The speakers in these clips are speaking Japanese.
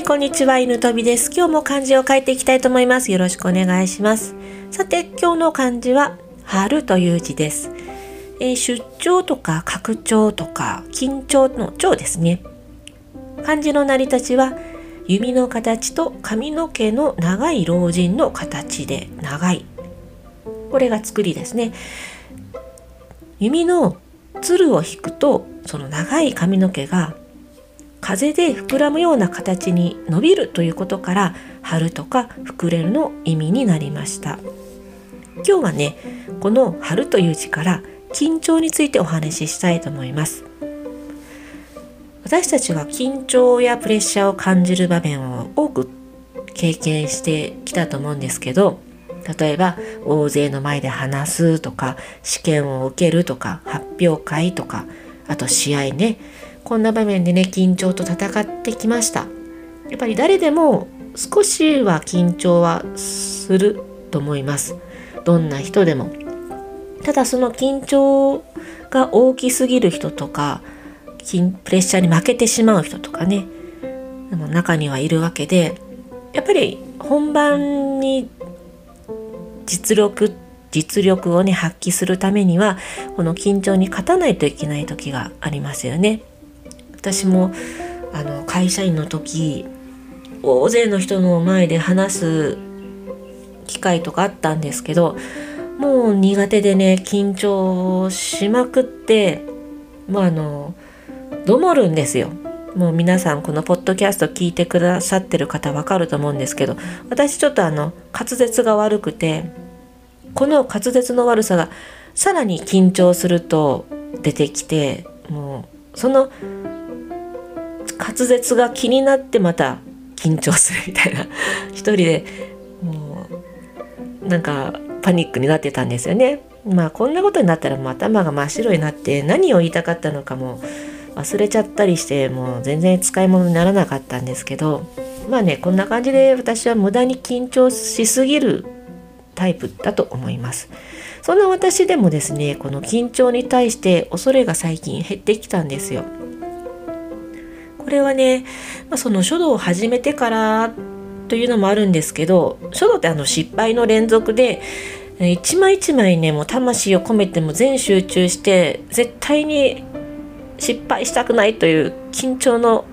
いこんにちは。犬飛びです。今日も漢字を書いていきたいと思います。よろしくお願いします。さて今日の漢字は春という字です、えー、出張とか拡張とか緊張の張ですね。漢字の成り立ちは弓の形と髪の毛の長い老人の形で長い。これが作りですね。弓のつるを引くとその長い髪の毛が風で膨らむような形に伸びるということから春とか膨れるの意味になりました。今日はねこの春という字から緊張についてお話ししたいと思います。私たちは緊張やプレッシャーを感じる場面を多く経験してきたと思うんですけど例えば大勢の前で話すとか試験を受けるとか発表会とかあと試合ねこんな場面でね緊張と戦ってきました。やっぱり誰でも少しは緊張はすると思います。どんな人でも。ただその緊張が大きすぎる人とかプレッシャーに負けてしまう人とかね。中にはいるわけでやっぱり本番に実力実力をね発揮するためにはこの緊張に勝たないといけない時がありますよね。私もあの会社員の時大勢の人の前で話す機会とかあったんですけどもう苦手でね緊張しまくってもうあのどもるんですよ。もう皆さんこのポッドキャスト聞いてくださってる方わかると思うんですけど私ちょっとあの滑舌が悪くてこの滑舌の悪さがさらに緊張すると出てきてもうその滑舌が気になってまた緊張するみたいな 一人でもうなんかパニックになってたんですよね。まあこんなことになったらもう頭が真っ白になって何を言いたかったのかも忘れちゃったりしてもう全然使い物にならなかったんですけどまあねこんな感じで私は無駄に緊張しすぎるタイプだと思います。そんな私でもですねこの緊張に対して恐れが最近減ってきたんですよ。これはね、まあ、その書道を始めてからというのもあるんですけど書道ってあの失敗の連続で一枚一枚ねもう魂を込めても全集中して絶対に失敗したくないという緊張の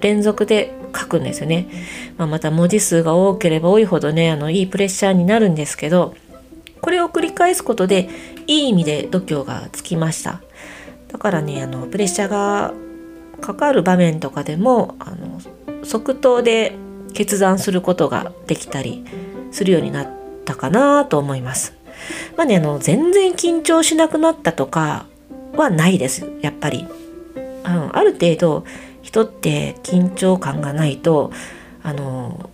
連続で書くんですよね。まあ、また文字数が多ければ多いほどねあのいいプレッシャーになるんですけどこれを繰り返すことでいい意味で度胸がつきました。だからねあのプレッシャーがかかる場面とかでもあの即答で決断することができたりするようになったかなと思います。まあねあの全然緊張しなくなったとかはないですやっぱり。うん、ある程度人って緊張感がないとあの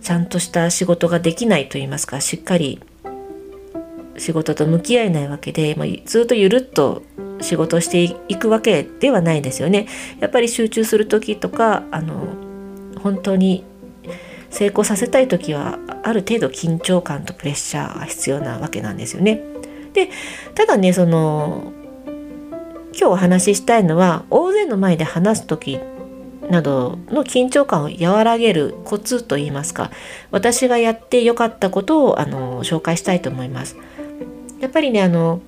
ちゃんとした仕事ができないと言いますかしっかり仕事と向き合えないわけで、まあ、ずっとゆるっと仕事していくわけではないですよね。やっぱり集中する時とかあの本当に成功させたい時はある程度緊張感とプレッシャーが必要なわけなんですよね。でただねその今日お話ししたいのは大勢の前で話す時などの緊張感を和らげるコツといいますか私がやってよかったことをあの紹介したいと思います。やっぱりねあの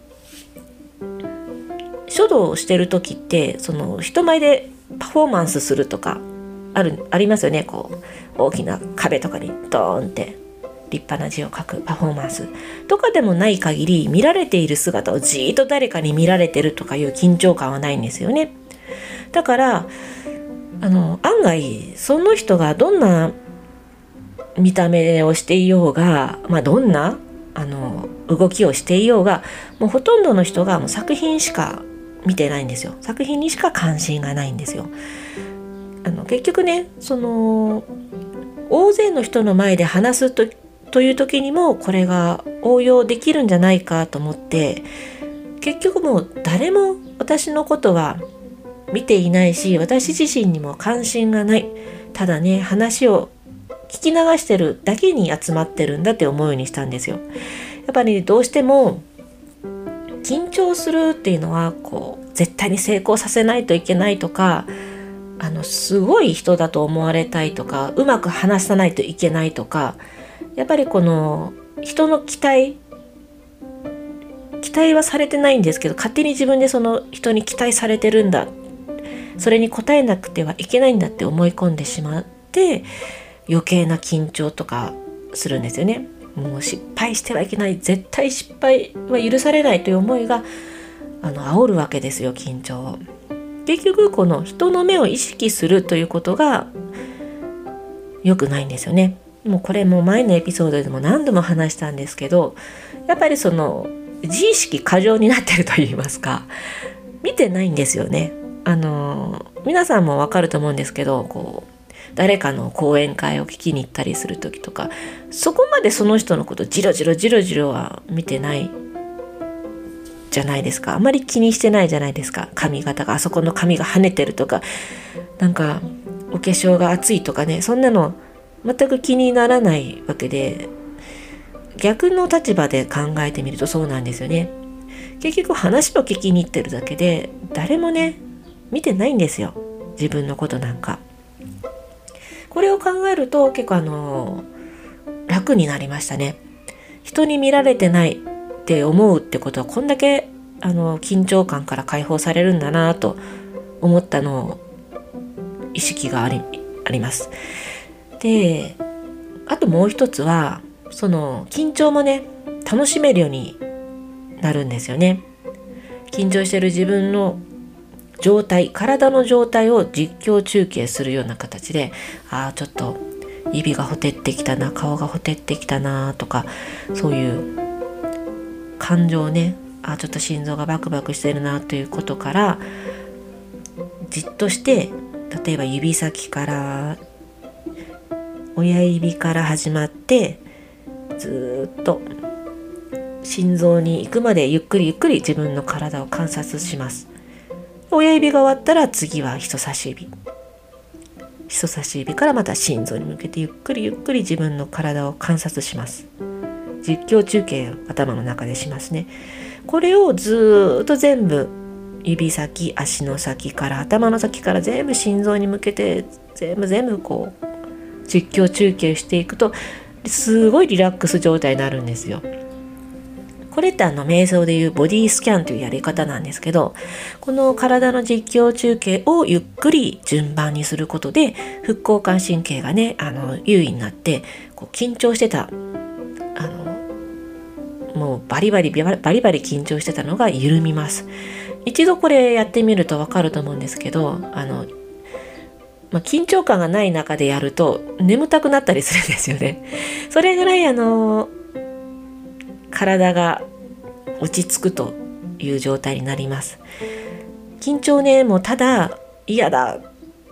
書道をしてる時ってその人前でパフォーマンスするとかあるありますよねこう大きな壁とかにドーンって立派な字を書くパフォーマンスとかでもない限り見られている姿をじーっと誰かに見られてるとかいう緊張感はないんですよね。だからあの案外その人がどんな見た目をしていようが、まあ、どんなあの動きをしていようがもうほとんどの人がもう作品しか見てないんですよ。作品にしか関心がないんですよ。あの結局ねその大勢の人の前で話すとという時にもこれが応用できるんじゃないかと思って結局もう誰も私のことは見ていないし私自身にも関心がない。ただね話を聞き流してるだけに集まってるんだって思うようにしたんですよ。やっぱり、ね、どうしても緊張するっていうのはこう絶対に成功させないといけないとかあのすごい人だと思われたいとかうまく話さないといけないとかやっぱりこの人の期待期待はされてないんですけど勝手に自分でその人に期待されてるんだそれに応えなくてはいけないんだって思い込んでしまって余計な緊張とかするんですよね。もう失敗してはいけない絶対失敗は許されないという思いがあの煽るわけですよ緊張を。結局この人の目を意識するということが良くないんですよね。もうこれも前のエピソードでも何度も話したんですけどやっぱりその自意識過剰になってると言いますか見てないんですよね。あの皆さんもわかると思うんですけどこう誰かの講演会を聞きに行ったりする時とかそこまでその人のことじろじろじろじろは見てないじゃないですか。あまり気にしてないじゃないですか。髪型があそこの髪が跳ねてるとか。なんかお化粧が熱いとかね。そんなの全く気にならないわけで逆の立場で考えてみるとそうなんですよね。結局話を聞きに行ってるだけで誰もね見てないんですよ。自分のことなんか。これを考えると結構あの楽になりましたね。人に見られてないって思うってことはこんだけあの緊張感から解放されるんだなと思ったのを意識がありあります。であともう一つはその緊張もね楽しめるようになるんですよね。緊張してる自分の状態体の状態を実況中継するような形でああちょっと指がほてってきたな顔がほてってきたなとかそういう感情ねあちょっと心臓がバクバクしてるなということからじっとして例えば指先から親指から始まってずっと心臓に行くまでゆっくりゆっくり自分の体を観察します。親指が終わったら次は人差し指。人差し指からまた心臓に向けてゆっくりゆっくり自分の体を観察します。実況中継を頭の中でしますね。これをずっと全部指先足の先から頭の先から全部心臓に向けて全部全部こう実況中継していくとすごいリラックス状態になるんですよ。これってあの瞑想でいうボディスキャンというやり方なんですけどこの体の実況中継をゆっくり順番にすることで副交感神経がねあの優位になってこう緊張してたあのもうバリバリバリバリ緊張してたのが緩みます一度これやってみるとわかると思うんですけどあのまあ、緊張感がない中でやると眠たくなったりするんですよね。それぐらいあの体が落ち着くという状態になります。緊張ね、もうただ嫌だ、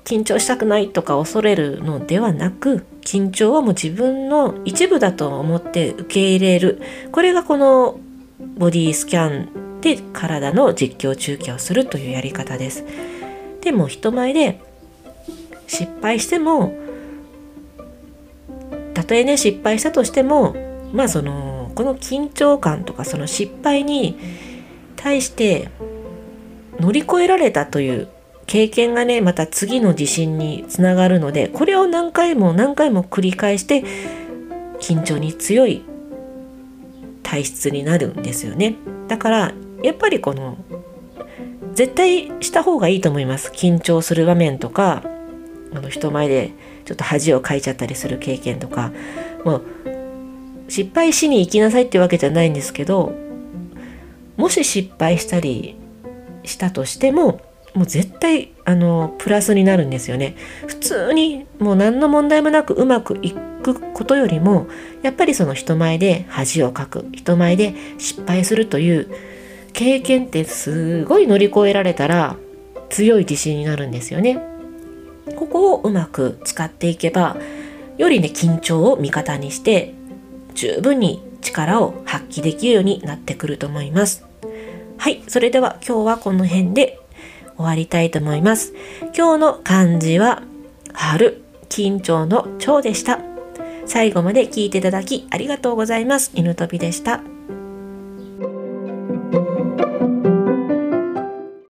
緊張したくないとか恐れるのではなく、緊張はもう自分の一部だと思って受け入れる。これがこのボディスキャンで体の実況中継をするというやり方です。でも人前で失敗してもたとえね失敗したとしてもまあそのこの緊張感とかその失敗に対して乗り越えられたという経験がねまた次の地震につながるのでこれを何回も何回も繰り返して緊張に強い体質になるんですよね。だからやっぱりこの絶対した方がいいと思います。緊張する場面とかあの人前でちょっと恥をかいちゃったりする経験とかもう失敗しに行きなさいってわけじゃないんですけどもし失敗したりしたとしてももう絶対あのプラスになるんですよね。普通にもう何の問題もなくうまくいくことよりもやっぱりその人前で恥をかく人前で失敗するという経験ってすごい乗り越えられたら強い自信になるんですよね。ここをうまく使っていけばよりね緊張を味方にして十分に力を発揮できるようになってくると思います。はい、それでは今日はこの辺で終わりたいと思います。今日の漢字は春、緊張の蝶でした。最後まで聞いていただきありがとうございます。犬飛びでした。